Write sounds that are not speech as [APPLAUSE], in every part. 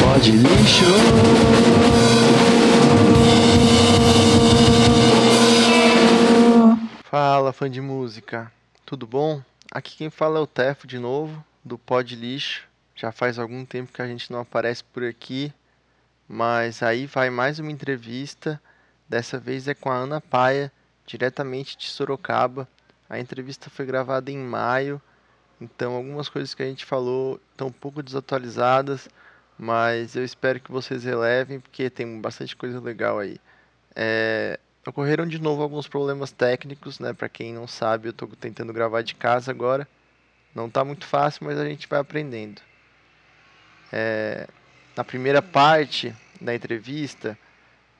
Pode lixo. Fala, fã de música. Tudo bom? Aqui quem fala é o Tefo de novo, do Pod Lixo. Já faz algum tempo que a gente não aparece por aqui, mas aí vai mais uma entrevista. Dessa vez é com a Ana Paia, diretamente de Sorocaba. A entrevista foi gravada em maio, então algumas coisas que a gente falou estão um pouco desatualizadas, mas eu espero que vocês relevem, porque tem bastante coisa legal aí. É, ocorreram de novo alguns problemas técnicos, né? Para quem não sabe, eu estou tentando gravar de casa agora. Não está muito fácil, mas a gente vai aprendendo. É, na primeira parte da entrevista,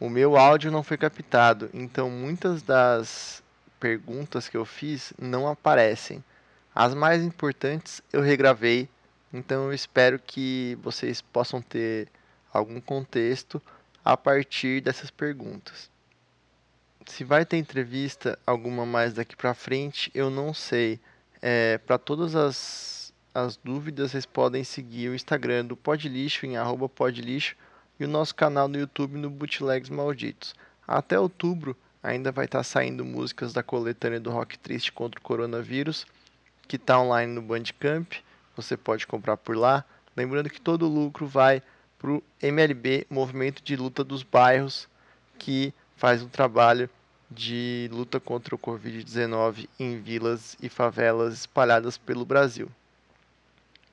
o meu áudio não foi captado, então muitas das perguntas que eu fiz não aparecem. As mais importantes eu regravei, então eu espero que vocês possam ter algum contexto a partir dessas perguntas. Se vai ter entrevista alguma mais daqui para frente, eu não sei. É, para todas as, as dúvidas, vocês podem seguir o Instagram do Podlixo em arroba podlixo e o nosso canal no YouTube no Bootlegs Malditos. Até outubro ainda vai estar saindo músicas da coletânea do Rock Triste contra o Coronavírus que está online no Bandcamp. Você pode comprar por lá. Lembrando que todo o lucro vai para o MLB, Movimento de Luta dos Bairros, que faz um trabalho de luta contra o Covid-19 em vilas e favelas espalhadas pelo Brasil.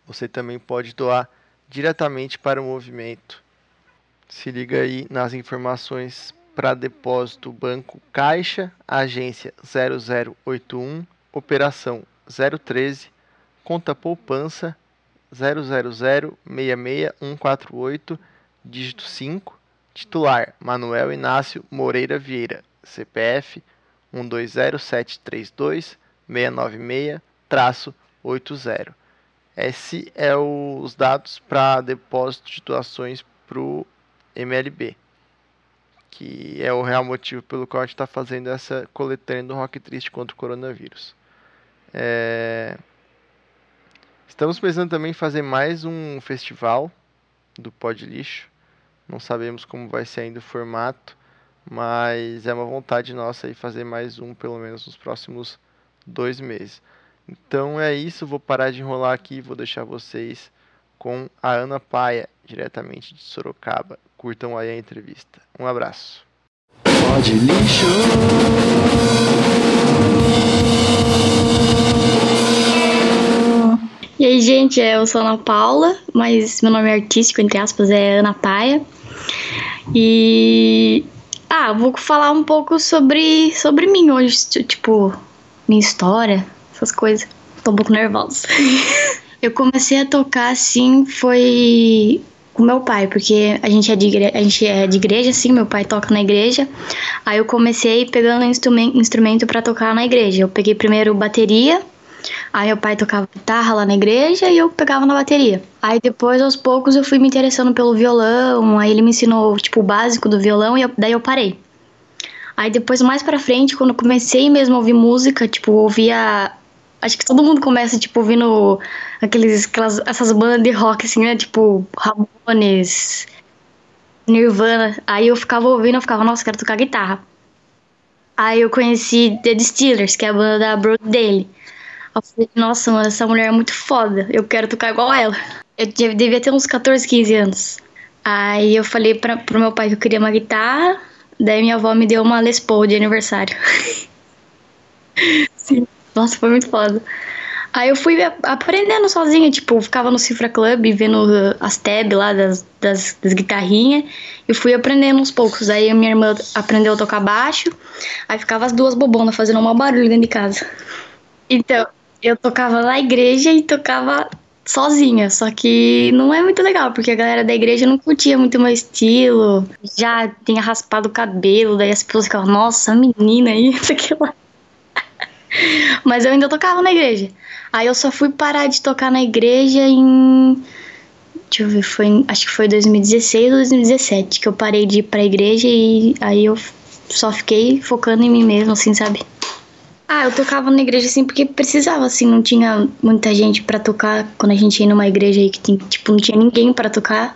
Você também pode doar diretamente para o movimento. Se liga aí nas informações para depósito Banco Caixa, agência 0081, operação 013, conta poupança 00066148, dígito 5, titular Manuel Inácio Moreira Vieira, CPF 120732 696-80. Esse é os dados para depósito de doações para o MLB, que é o real motivo pelo qual a gente está fazendo essa coletânea do Rock Triste contra o coronavírus. É... Estamos pensando também em fazer mais um festival do Pod Lixo. Não sabemos como vai ser ainda o formato, mas é uma vontade nossa aí fazer mais um, pelo menos nos próximos dois meses. Então é isso, vou parar de enrolar aqui, vou deixar vocês com a Ana Paia, diretamente de Sorocaba. Curtam aí a entrevista. Um abraço. Pode lixo. Gente, eu sou Ana Paula, mas meu nome é artístico, entre aspas, é Ana Paia. E. Ah, vou falar um pouco sobre, sobre mim hoje, tipo, minha história, essas coisas. Tô um pouco nervosa. [LAUGHS] eu comecei a tocar assim, foi com meu pai, porque a gente é de igreja, a gente é de igreja, assim, meu pai toca na igreja. Aí eu comecei pegando instrumento, instrumento para tocar na igreja. Eu peguei primeiro bateria, Aí meu pai tocava guitarra lá na igreja e eu pegava na bateria. Aí depois, aos poucos, eu fui me interessando pelo violão. Aí ele me ensinou, tipo, o básico do violão e eu, daí eu parei. Aí depois, mais pra frente, quando eu comecei mesmo a ouvir música, tipo, ouvia. Acho que todo mundo começa, tipo, ouvindo aqueles, aquelas, essas bandas de rock, assim, né? Tipo, Ramones, Nirvana. Aí eu ficava ouvindo, eu ficava, nossa, quero tocar guitarra. Aí eu conheci The Distillers, que é a banda da Brooke dele. Eu falei, nossa, mano, essa mulher é muito foda. Eu quero tocar igual ela. Eu devia ter uns 14, 15 anos. Aí eu falei pra, pro meu pai que eu queria uma guitarra. Daí minha avó me deu uma Les Paul de aniversário. [LAUGHS] Sim. Nossa, foi muito foda. Aí eu fui aprendendo sozinha, tipo, ficava no Cifra Club vendo as tab lá das, das, das guitarrinhas e fui aprendendo uns poucos. Aí a minha irmã aprendeu a tocar baixo, aí ficava as duas bobonas fazendo um mau barulho dentro de casa. Então, eu tocava na igreja e tocava sozinha, só que não é muito legal, porque a galera da igreja não curtia muito o meu estilo, já tinha raspado o cabelo, daí as pessoas ficavam, nossa, menina [LAUGHS] aí, lá. Mas eu ainda tocava na igreja. Aí eu só fui parar de tocar na igreja em. Deixa eu ver, foi acho que foi 2016 ou 2017 que eu parei de ir pra igreja e aí eu só fiquei focando em mim mesmo, assim, sabe? Ah, eu tocava na igreja assim porque precisava, assim, não tinha muita gente pra tocar. Quando a gente ia numa igreja aí que tinha, tipo, não tinha ninguém pra tocar.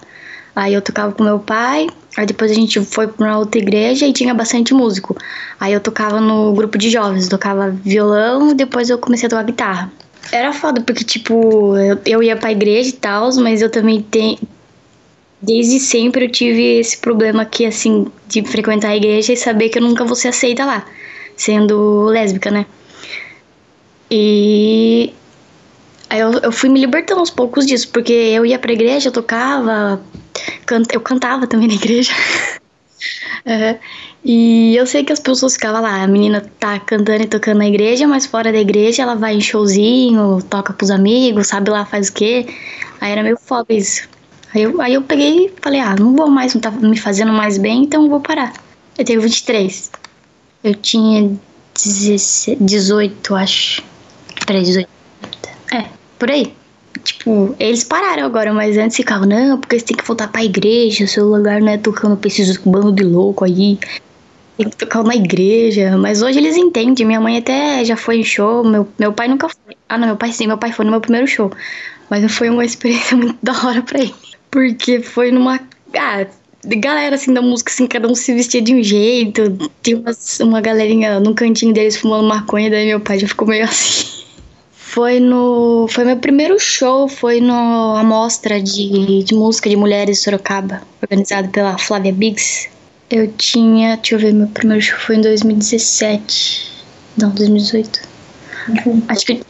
Aí eu tocava com meu pai, aí depois a gente foi pra uma outra igreja e tinha bastante músico. Aí eu tocava no grupo de jovens, tocava violão depois eu comecei a tocar guitarra. Era foda, porque, tipo, eu, ia pra igreja e tal, mas eu também tenho. Desde sempre eu tive esse problema aqui, assim, de frequentar a igreja e saber que eu nunca vou ser aceita lá sendo lésbica, né? E aí eu, eu fui me libertando aos poucos disso, porque eu ia pra igreja, eu tocava, can, eu cantava também na igreja. [LAUGHS] uhum. E eu sei que as pessoas ficavam lá, a menina tá cantando e tocando na igreja, mas fora da igreja ela vai em showzinho, toca pros amigos, sabe lá, faz o quê. Aí era meio foda isso. Aí eu, aí eu peguei e falei, ah, não vou mais, não tá me fazendo mais bem, então vou parar. Eu tenho 23. Eu tinha 18, acho. Peraí, 18. É, por aí. Tipo, eles pararam agora, mas antes ficavam, não, porque você tem que voltar pra igreja, seu lugar não é tocando pra esses bando de louco aí. Tem que tocar na igreja. Mas hoje eles entendem. Minha mãe até já foi em show. Meu, meu pai nunca foi. Ah, não, meu pai sim, meu pai foi no meu primeiro show. Mas foi uma [LAUGHS] experiência muito da hora pra ele. Porque foi numa. Ah, galera assim da música, assim, cada um se vestia de um jeito. Tinha umas, uma galerinha no cantinho deles fumando maconha, daí meu pai já ficou meio [LAUGHS] assim. Foi no. Foi meu primeiro show, foi no Amostra de, de Música de Mulheres de Sorocaba, organizado pela Flávia Biggs. Eu tinha. Deixa eu ver, meu primeiro show foi em 2017. Não, 2018. Uhum. Acho que.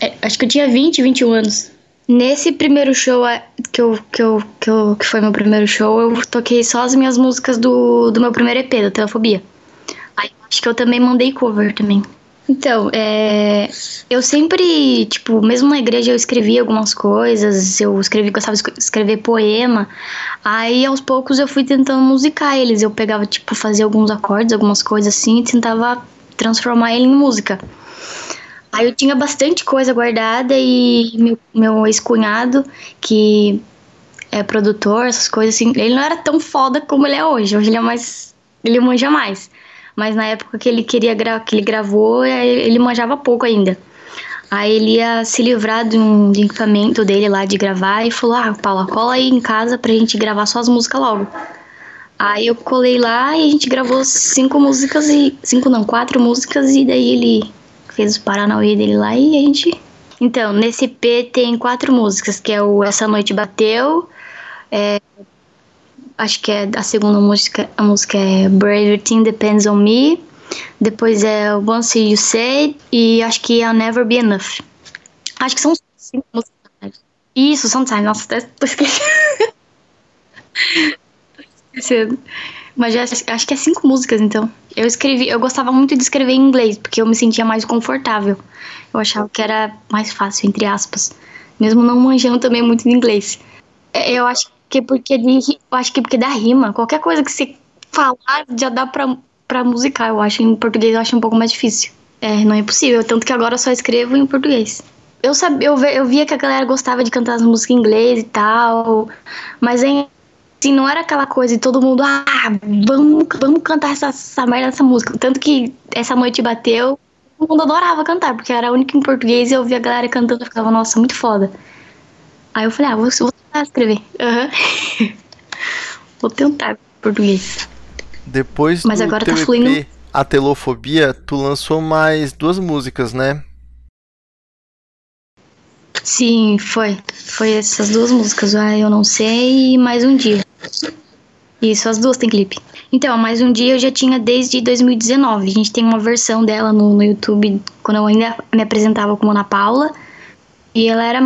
É, acho que eu tinha 20, 21 anos. Nesse primeiro show é, que, eu, que, eu, que, eu, que foi meu primeiro show, eu toquei só as minhas músicas do, do meu primeiro EP, da Telefobia. Aí acho que eu também mandei cover também. Então, é, eu sempre, tipo, mesmo na igreja eu escrevia algumas coisas, eu escrevi, gostava de escrever poema. Aí aos poucos eu fui tentando musicar eles. Eu pegava, tipo, fazia alguns acordes, algumas coisas assim, e tentava transformar ele em música. Aí eu tinha bastante coisa guardada e meu, meu ex-cunhado, que é produtor, essas coisas assim, ele não era tão foda como ele é hoje. Hoje ele é mais. Ele manja mais. Mas na época que ele queria que ele gravou, é, ele manjava pouco ainda. Aí ele ia se livrar de um equipamento dele lá de gravar e falou: Ah, Paula, cola aí em casa pra gente gravar só as músicas logo. Aí eu colei lá e a gente gravou cinco músicas e. Cinco não, quatro músicas e daí ele fez o Paranauê dele lá e a gente. Então, nesse EP tem quatro músicas, que é o Essa Noite Bateu, é, acho que é a segunda música, a música é Everything Depends on Me, depois é Once You Say e acho que é Never Be Enough. Acho que são cinco músicas. Isso, Sometimes, nossa, tô esquecendo. [LAUGHS] esquecendo. Mas já, acho que é cinco músicas, então. Eu escrevi, eu gostava muito de escrever em inglês, porque eu me sentia mais confortável. Eu achava que era mais fácil, entre aspas. Mesmo não manjando também muito de inglês. É, eu acho que porque de, eu acho que porque dá rima. Qualquer coisa que você falar já dá pra, pra musicar, eu acho. Em português eu acho um pouco mais difícil. É, não é possível. Tanto que agora eu só escrevo em português. Eu, sabia, eu, via que a galera gostava de cantar as músicas em inglês e tal. Mas em Assim, não era aquela coisa de todo mundo, ah, vamos, vamos cantar essa, essa merda dessa música. Tanto que essa noite bateu, todo mundo adorava cantar, porque era a única em português e eu via a galera cantando e ficava, nossa, muito foda. Aí eu falei, ah, vou, vou tentar escrever. Uhum. [LAUGHS] vou tentar português. Depois Mas agora tá fluindo. EP, a Telofobia, tu lançou mais duas músicas, né? Sim, foi. Foi essas duas músicas, ah, Eu Não Sei e Mais Um Dia. Isso, as duas tem clipe. Então, Mais Um Dia eu já tinha desde 2019. A gente tem uma versão dela no, no YouTube, quando eu ainda me apresentava como Ana Paula. E ela era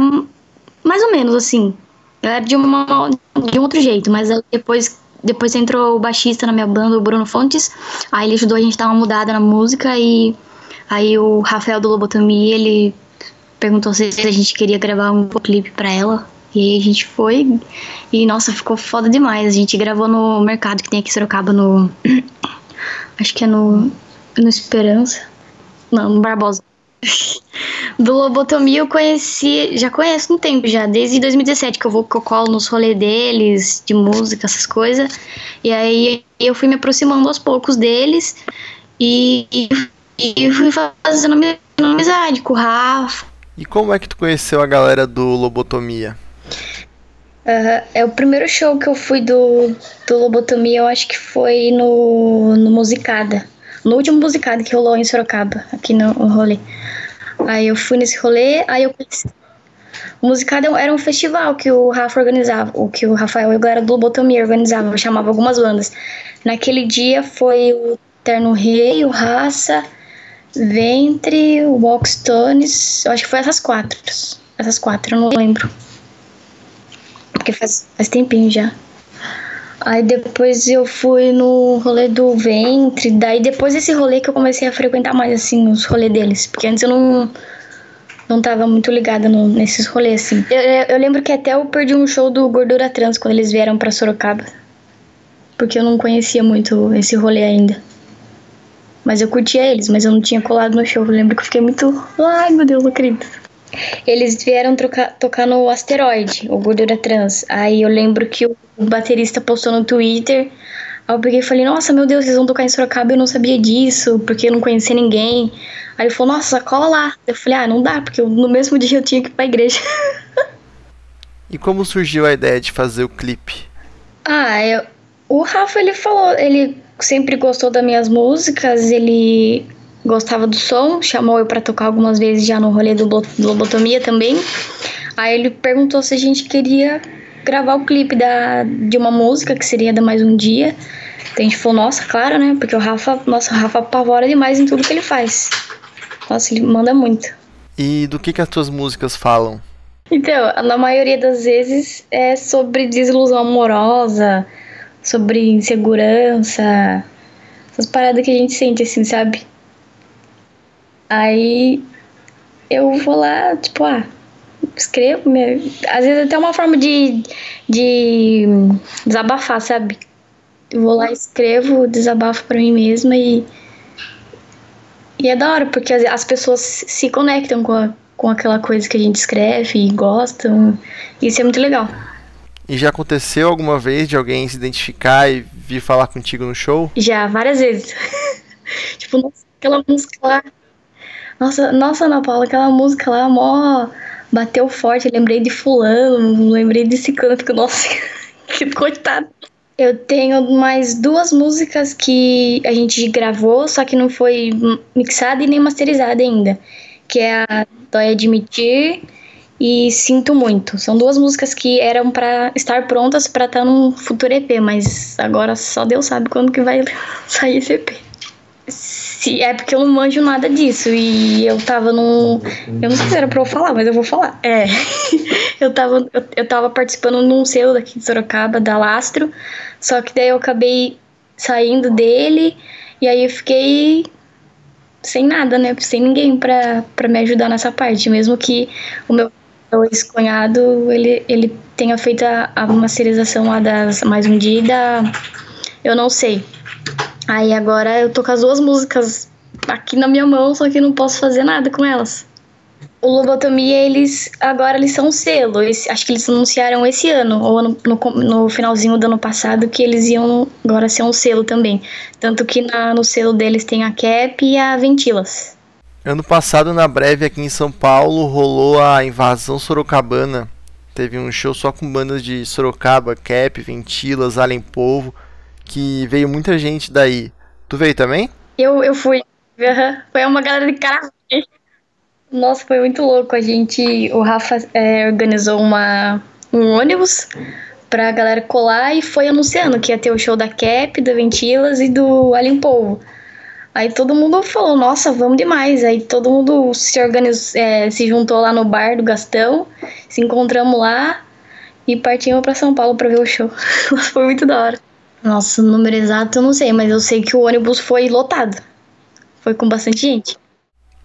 mais ou menos assim. Ela era de, uma, de um outro jeito, mas depois, depois entrou o baixista na minha banda, o Bruno Fontes. Aí ele ajudou a gente a dar uma mudada na música e aí o Rafael do Lobotomia, ele perguntou se a gente queria gravar um clipe para ela. E a gente foi e nossa, ficou foda demais. A gente gravou no mercado que tem aqui em Sorocaba no [CLEARS THROAT] acho que é no no Esperança. Não, no Barbosa. [LAUGHS] Do Lobotomia eu conheci, já conheço um tempo já, desde 2017 que eu vou que eu colo nos rolês deles, de música, essas coisas. E aí eu fui me aproximando aos poucos deles e, e e fui fazendo ami- amizade com o Rafa. E como é que tu conheceu a galera do Lobotomia? Aham, É o primeiro show que eu fui do, do Lobotomia, eu acho que foi no, no Musicada. No último Musicada que rolou em Sorocaba, aqui no, rolê. Aí eu fui nesse rolê, aí eu conheci. O Musicada era um festival que o Rafa organizava, o que o Rafael e a galera do Lobotomia organizavam, chamava algumas bandas. Naquele dia foi o Terno Rei, o Raça, Ventre, o Walkstones, eu acho que foi essas quatro. Essas quatro, eu não lembro. Porque faz, faz tempinho já. Aí depois eu fui no rolê do ventre. Daí depois desse rolê que eu comecei a frequentar mais assim os rolês deles. Porque antes eu não, não tava muito ligada no- nesses rolês assim. Eu, eu- lembro que até eu perdi um show do Gordura Trans quando eles vieram pra Sorocaba. Porque eu não conhecia muito esse rolê ainda. Mas eu curtia eles, mas eu não tinha colado no show. Eu lembro que eu fiquei muito. Ai meu Deus, não acredito. Eles vieram trocar- tocar no Asteroide, o Gordura Trans. Aí eu lembro que o baterista postou no Twitter. Aí eu peguei e falei, nossa, meu Deus, eles vão tocar em Sorocaba, eu não sabia disso, porque eu não conhecia ninguém. Aí ele falou, nossa, cola lá. Eu falei, ah, não dá, porque eu- no mesmo [LAUGHS] dia eu tinha que ir pra igreja. E como surgiu a ideia de fazer o clipe? Ah, eu- o Rafa, ele falou, ele sempre gostou das minhas músicas, ele gostava do som, chamou eu pra tocar algumas vezes já no rolê do Lobotomia também. Aí ele perguntou se a gente queria gravar o clipe da, de uma música que seria da Mais Um Dia. Então a gente falou, nossa, claro, né? Porque o Rafa, nossa, o Rafa apavora demais em tudo que ele faz. Nossa, ele manda muito. E do que, que as tuas músicas falam? Então, na maioria das vezes é sobre desilusão amorosa, sobre insegurança, essas paradas que a gente sente, assim, sabe? Aí eu vou lá, tipo, ah, escrevo, né? às vezes até uma forma de, de desabafar, sabe? Eu vou lá, escrevo, desabafo pra mim mesma e. E é da hora, porque as, as pessoas se conectam com, a, com aquela coisa que a gente escreve e gostam. Isso é muito legal. E já aconteceu alguma vez de alguém se identificar e vir falar contigo no show? Já, várias vezes. [LAUGHS] tipo, nossa, aquela música lá. Nossa, nossa, Ana Paula, aquela música lá, mó. Bateu forte, lembrei de fulano, lembrei de ciclano, fico, nossa, [LAUGHS] que coitado. Eu tenho mais duas músicas que a gente gravou, só que não foi mixada e nem masterizada ainda. Que é a Dói Admitir e Sinto Muito. São duas músicas que eram pra estar prontas pra estar num futuro EP, mas agora só Deus sabe quando que vai [LAUGHS] sair esse EP. Se, é porque eu não manjo nada disso e eu tava num. Eu não sei se era pra eu falar, mas eu vou falar. É. [LAUGHS] eu, tava, eu, eu tava participando num selo daqui de Sorocaba, da Lastro, só que daí eu acabei saindo dele e aí eu fiquei sem nada, né? Sem ninguém pra, me ajudar nessa parte, mesmo que o meu ex-cunhado ele, ele tenha feito a, a masterização lá das Mais Um Dia e da Eu Não Sei. Aí agora eu tô com as duas músicas aqui na minha mão, só que não posso fazer nada com elas. O Lobotomia, eles agora eles são selo. Esse- acho que eles anunciaram esse ano, ou no, com- no finalzinho do ano passado, que eles iam agora ser um selo também. Tanto que na- no selo deles tem a Cap e a Ventilas. Ano passado, na breve, aqui em São Paulo, rolou a invasão sorocabana. Teve um show só com bandas de Sorocaba, Cap, Ventilas, Além Povo, que veio muita gente daí. Tu veio também? Eu, eu fui. Aham. Foi uma galera de cara. Nossa, foi muito louco. A gente, o Rafa é, organizou uma, um ônibus pra galera colar e foi anunciando que ia ter o show da Cap, da Ventilas e do Alien Povo. Aí todo mundo falou, nossa, vamos demais. Aí todo mundo se organizou, é, se juntou lá no bar do Gastão, se encontramos lá e partimos pra São Paulo pra ver o show. [LAUGHS] Foi muito da hora. Nossa, o número exato eu não sei, mas eu sei que o ônibus foi lotado. Foi com bastante gente.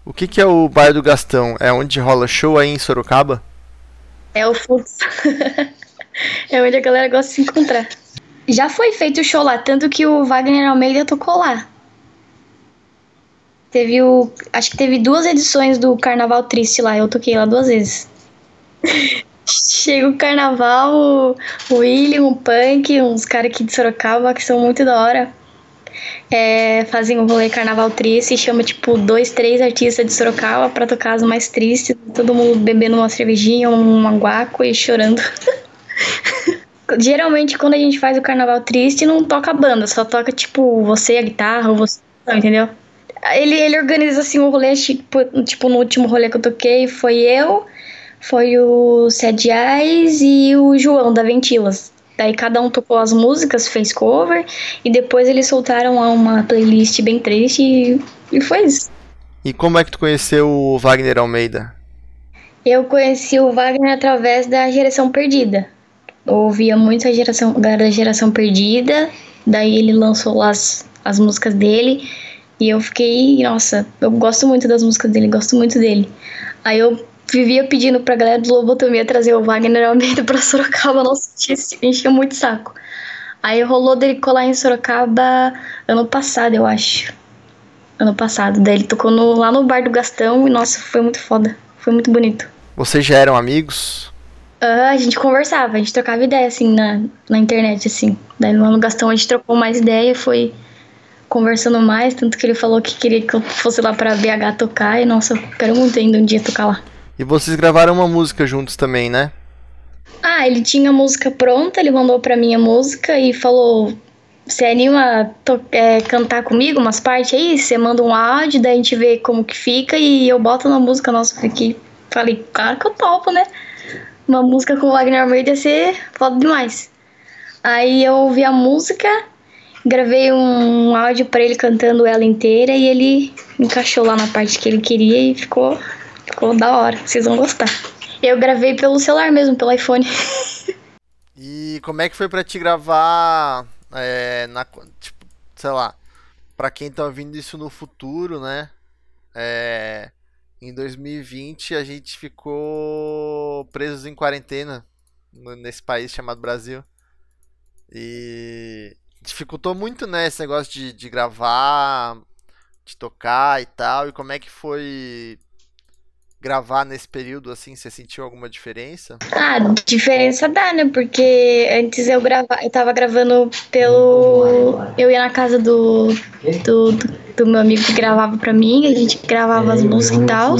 O que, que é o Bar do Gastão? É onde rola show aí em Sorocaba? É o fluxo. [LAUGHS] é onde a galera gosta de se encontrar. Já foi feito o show lá, tanto que o Wagner Almeida tocou lá. Teve o. Acho que teve duas edições do Carnaval Triste lá, eu toquei lá duas vezes. [LAUGHS] Chega o carnaval, o, o William, o Punk, uns caras aqui de Sorocaba que são muito da hora. é, fazem um rolê carnaval triste chama, tipo, dois, três artistas de Sorocaba pra tocar as mais tristes. Todo mundo bebendo uma cervejinha, um aguaco e chorando. [LAUGHS] Geralmente, quando a gente faz o carnaval triste, não toca banda, só toca, tipo, você a guitarra ou você, entendeu? Ele, ele organiza, assim, um rolê, tipo, tipo, no último rolê que eu toquei, foi eu, foi o Sede Eyes e o João, da Ventilas. Daí cada um tocou as músicas, fez cover, e depois eles soltaram uma playlist bem triste e, e foi isso. E como é que tu conheceu o Wagner Almeida? Eu conheci o Wagner através da Geração Perdida. Eu ouvia muito a geração, da Geração Perdida, daí ele lançou as, as músicas dele, e eu fiquei, nossa, eu gosto muito das músicas dele, gosto muito dele. Aí eu vivia pedindo pra galera do Lobotomia trazer o Wagner Almeida pra [LAUGHS] Sorocaba, nossa, enchia muito saco. Aí rolou dele colar em Sorocaba ano passado, eu acho. Ano passado. Daí ele tocou no, lá no bar do Gastão e, nossa, foi muito foda. Foi muito bonito. Vocês já eram amigos? Uh, a gente conversava, a gente trocava ideia, assim, na, na internet, assim. Daí lá no Gastão a gente trocou mais ideia, foi conversando mais, tanto que ele falou que queria que eu fosse lá pra BH tocar, e nossa, eu quero muito ainda um dia tocar lá. E vocês gravaram uma música juntos também, né? Ah, ele tinha a música pronta, ele mandou pra mim a música e falou: Você anima a é, cantar comigo umas partes aí? Você manda um áudio, daí a gente vê como que fica e eu boto na música. Nossa, fiquei. Falei, claro que eu topo, né? Uma música com o Wagner Almeida ia ser foda demais. Aí eu ouvi a música, gravei um áudio para ele cantando ela inteira e ele encaixou lá na parte que ele queria e ficou Ficou da hora, vocês vão gostar. Eu gravei pelo celular mesmo, pelo iPhone. [LAUGHS] E como é que foi para te gravar é, na, tipo, sei lá, para quem tá ouvindo isso no futuro, né? É, em 2020 a gente ficou presos em quarentena nesse país chamado Brasil. E dificultou muito, né, esse negócio de, de gravar, de tocar e tal. E como é que foi gravar nesse período, assim, você sentiu alguma diferença? Ah, diferença dá, né? Porque antes eu gravava, eu tava gravando pelo. Eu ia na casa do, do, do meu amigo que gravava pra mim, a gente gravava as músicas e tal.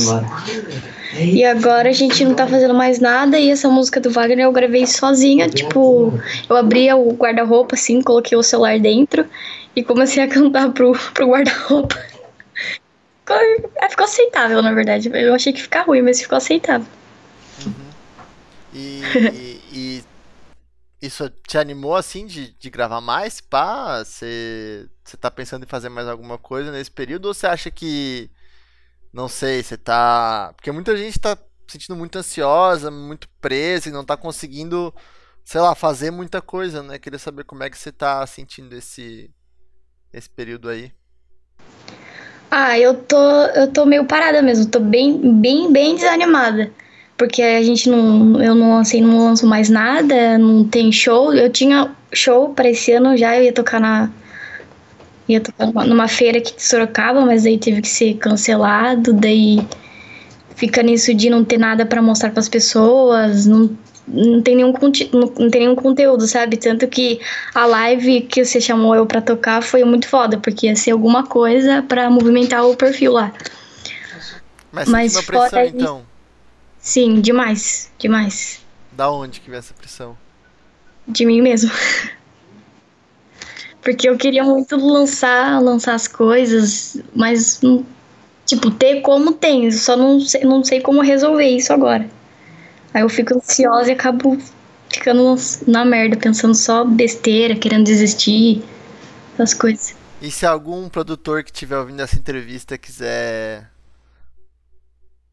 E agora a gente não tá fazendo mais nada e essa música do Wagner eu gravei sozinha, tipo, eu abria o guarda-roupa assim, coloquei o celular dentro e comecei a cantar pro, pro guarda-roupa. Ficou, é, ficou aceitável, na verdade. Eu achei que ficar ruim, mas ficou aceitável. Uhum. E, [LAUGHS] e, e, isso te animou assim de, de gravar mais? Pá, você tá pensando em fazer mais alguma coisa nesse período? Ou você acha que. Não sei, você tá. Porque muita gente tá se sentindo muito ansiosa, muito presa e não tá conseguindo, sei lá, fazer muita coisa, né? Queria saber como é que você tá sentindo esse, esse período aí. Ah, eu tô, eu tô meio parada mesmo, tô bem, bem, bem desanimada. Porque a gente não. Eu não lancei, não lanço mais nada, não tem show. Eu tinha show para esse ano já, eu ia tocar na. Ia tocar numa feira aqui de Sorocaba, mas aí teve que ser cancelado, daí fica nisso de não ter nada para mostrar para as pessoas, não não tem nenhum não tem nenhum conteúdo, sabe? Tanto que a live que você chamou eu para tocar foi muito foda, porque ia ser alguma coisa para movimentar o perfil lá. Mas, Mas uma pressão fora então. Sim, demais, demais. Da onde que vem essa pressão? De mim mesmo. [LAUGHS] porque eu queria muito lançar, lançar as coisas, mas tipo, ter como tem, só não sei, não sei como resolver isso agora. Aí eu fico ansiosa e acabo ficando na merda, pensando só besteira, querendo desistir, essas coisas. E se algum produtor que estiver ouvindo essa entrevista quiser,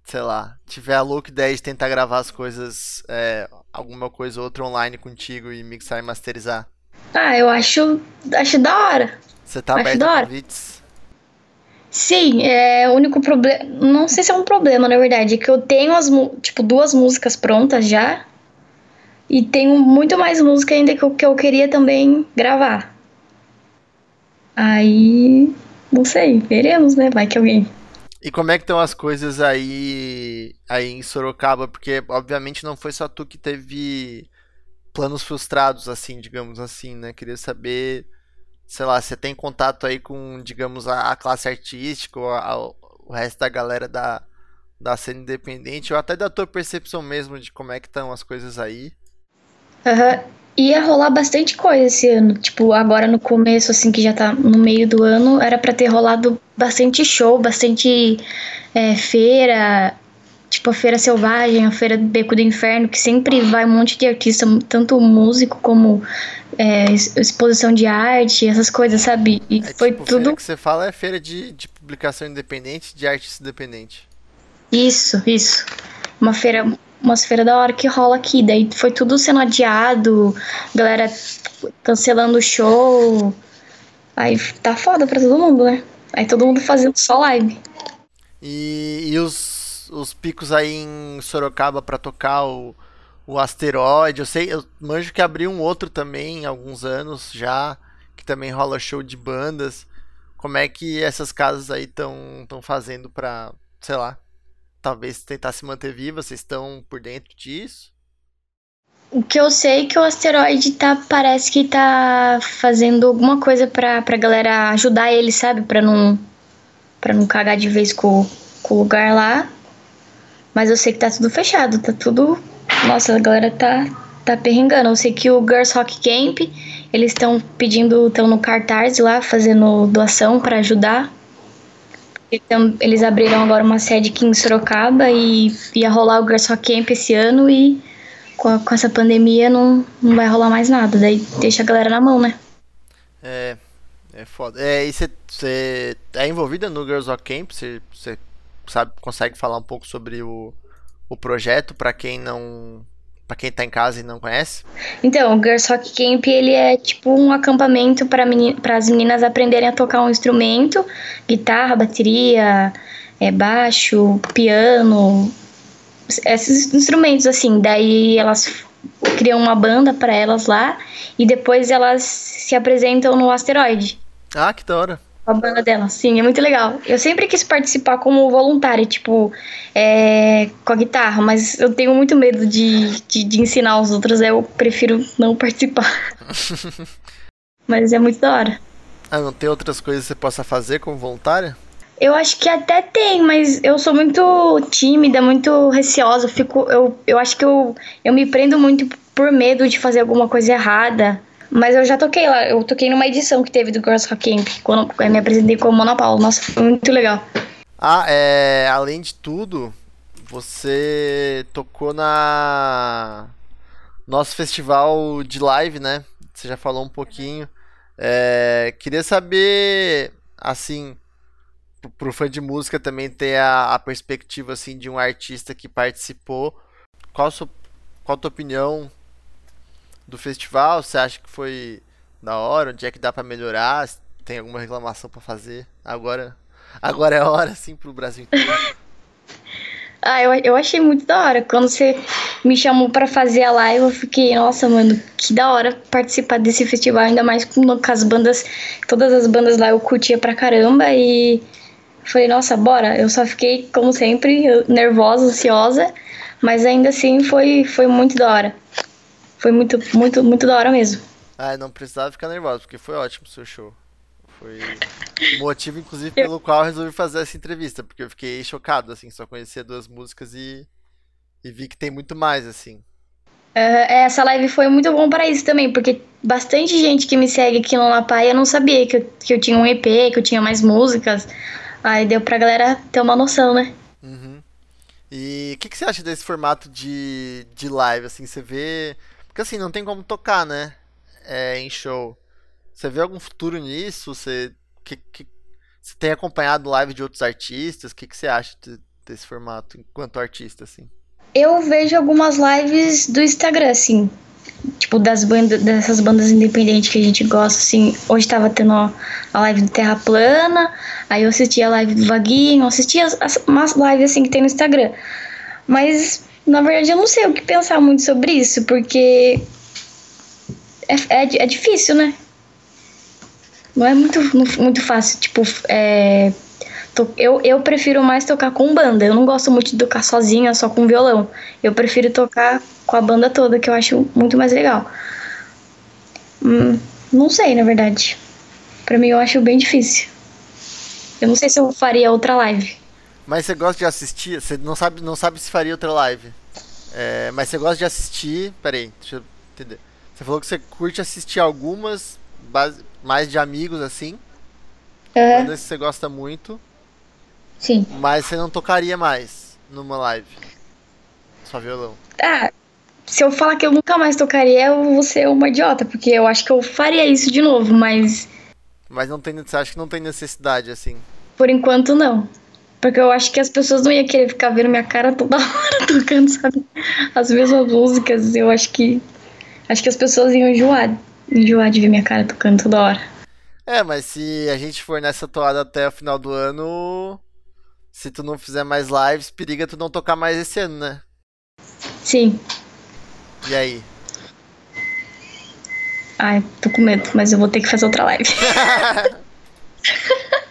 sei lá, tiver a louca ideia de tentar gravar as coisas, é, alguma coisa ou outra online contigo e mixar e masterizar? Ah, eu acho, acho da hora. Você tá aberto a convites? Sim, é o único problema. Não sei se é um problema, na verdade, é que eu tenho as tipo duas músicas prontas já. E tenho muito mais música ainda que eu, que eu queria também gravar. Aí. Não sei, veremos, né? Vai que alguém. E como é que estão as coisas aí aí em Sorocaba? Porque obviamente não foi só tu que teve planos frustrados, assim, digamos assim, né? Queria saber sei lá, você tem contato aí com, digamos, a, a classe artística ou a, o resto da galera da, da cena independente, ou até da tua percepção mesmo de como é que estão as coisas aí? Aham. Uhum. Ia rolar bastante coisa esse ano. Tipo, agora no começo, assim, que já tá no meio do ano, era para ter rolado bastante show, bastante é, feira, tipo a Feira Selvagem, a Feira do Beco do Inferno, que sempre vai um monte de artista, tanto músico como é, exposição de arte, essas coisas, sabe? E é, foi tipo, tudo. Feira que você fala é feira de, de publicação independente, de artista independente. Isso, isso. Uma feira, umas feiras da hora que rola aqui. Daí foi tudo sendo adiado, galera cancelando o show. Aí tá foda pra todo mundo, né? Aí todo mundo fazendo só live. E, e os, os picos aí em Sorocaba pra tocar o, o Asteroide. Eu sei, eu manjo que abriu um outro também há alguns anos já, que também rola show de bandas. Como é que essas casas aí estão fazendo pra, sei lá, talvez tentar se manter viva? Vocês estão por dentro disso? O que eu sei é que o asteroide tá, parece que tá fazendo alguma coisa pra, pra galera ajudar ele, sabe? Pra não, pra não cagar de vez com, com o lugar lá. Mas eu sei que tá tudo fechado, tá tudo nossa, a galera tá, tá perrengando. Eu sei que o Girls Rock Camp, eles estão pedindo, estão no cartaz lá, fazendo doação para ajudar. Então, eles abriram agora uma sede aqui em Sorocaba e ia rolar o Girls Rock Camp esse ano e com, a, com essa pandemia não, não vai rolar mais nada. Daí deixa a galera na mão, né? É, é foda. É, e você é envolvida no Girls Rock Camp? Você sabe, consegue falar um pouco sobre o, o projeto para quem não para quem tá em casa e não conhece? Então, o Girls Rock Camp ele é tipo um acampamento para meni as meninas aprenderem a tocar um instrumento, guitarra, bateria, é, baixo, piano, esses instrumentos assim. Daí elas criam uma banda para elas lá e depois elas se apresentam no asteroide. Ah, que da hora a banda dela. Sim, é muito legal. Eu sempre quis participar como voluntária, tipo, é, com a guitarra, mas eu tenho muito medo de, de, de ensinar os outros, eu prefiro não participar. [LAUGHS] mas é muito da hora. Ah, não tem outras coisas que você possa fazer como voluntária? Eu acho que até tem, mas eu sou muito tímida, muito receosa. Eu, fico, eu, eu acho que eu, eu me prendo muito por medo de fazer alguma coisa errada. Mas eu já toquei lá, eu toquei numa edição que teve do Girls Rock Camp, quando eu me apresentei como Mona Paula. Nossa, foi muito legal. Ah, é. Além de tudo, você tocou na. Nosso festival de live, né? Você já falou um pouquinho. É, queria saber, assim, pro fã de música também ter a, a perspectiva assim de um artista que participou. Qual a, sua, qual a tua opinião do festival? Você acha que foi da hora? Onde é que dá para melhorar? Tem alguma reclamação para fazer? Agora, agora é hora assim pro Brasil inteiro. [LAUGHS] Ah, eu, eu achei muito da hora. Quando você me chamou para fazer a live, eu fiquei, nossa, mano, que da hora participar desse festival, ainda mais com, com as bandas, todas as bandas lá eu curtia pra caramba e falei, nossa, bora. Eu só fiquei, como sempre, nervosa, ansiosa, mas ainda assim foi, foi muito da hora. Foi muito, muito, muito da hora mesmo. Ah, não precisava ficar nervoso, porque foi ótimo o seu show. Foi o [LAUGHS] motivo, inclusive, pelo qual eu resolvi fazer essa entrevista, porque eu fiquei chocado, assim, só conhecia duas músicas e, e vi que tem muito mais, assim. Uh, essa live foi muito bom para isso também, porque bastante gente que me segue aqui no Lapai, eu não sabia que eu, que eu tinha um EP, que eu tinha mais músicas. Aí deu pra galera ter uma noção, né? Uhum. E o que, que você acha desse formato de, de live? Assim, você vê porque assim, não tem como tocar, né? É, em show. Você vê algum futuro nisso? Você, que, que, você tem acompanhado live de outros artistas? O que, que você acha de, desse formato enquanto artista, assim? Eu vejo algumas lives do Instagram, assim. Tipo, das bandas, dessas bandas independentes que a gente gosta, assim. Hoje tava tendo a live do Terra Plana, aí eu assisti a live do Vaguinho, assisti as, as, umas lives assim que tem no Instagram. Mas na verdade, eu não sei o que pensar muito sobre isso, porque é, é, é difícil, né? Não é muito, muito fácil. Tipo, é, eu, eu prefiro mais tocar com banda. Eu não gosto muito de tocar sozinha, só com violão. Eu prefiro tocar com a banda toda, que eu acho muito mais legal. Hum, não sei, na verdade. Pra mim eu acho bem difícil. Eu não sei se eu faria outra live. Mas você gosta de assistir? Você não sabe, não sabe se faria outra live. É, mas você gosta de assistir. Peraí, deixa eu entender. Você falou que você curte assistir algumas, base, mais de amigos assim. É, você gosta muito. sim. Mas você não tocaria mais numa live. Só violão. Ah, se eu falar que eu nunca mais tocaria, eu vou ser uma idiota, porque eu acho que eu faria isso de novo, mas Mas não tem, você acha que não tem necessidade assim? por enquanto não. Porque eu acho que as pessoas não iam querer ficar vendo minha cara toda hora [LAUGHS] tocando, sabe? As mesmas músicas. Eu acho que. Acho que as pessoas iam enjoar. Enjoar de ver minha cara tocando toda hora. É, mas se a gente for nessa toada até o final do ano, se tu não fizer mais lives, periga tu não tocar mais esse ano, né? Sim. E aí? Ai, tô com medo, mas eu vou ter que fazer outra live. [LAUGHS] [LAUGHS]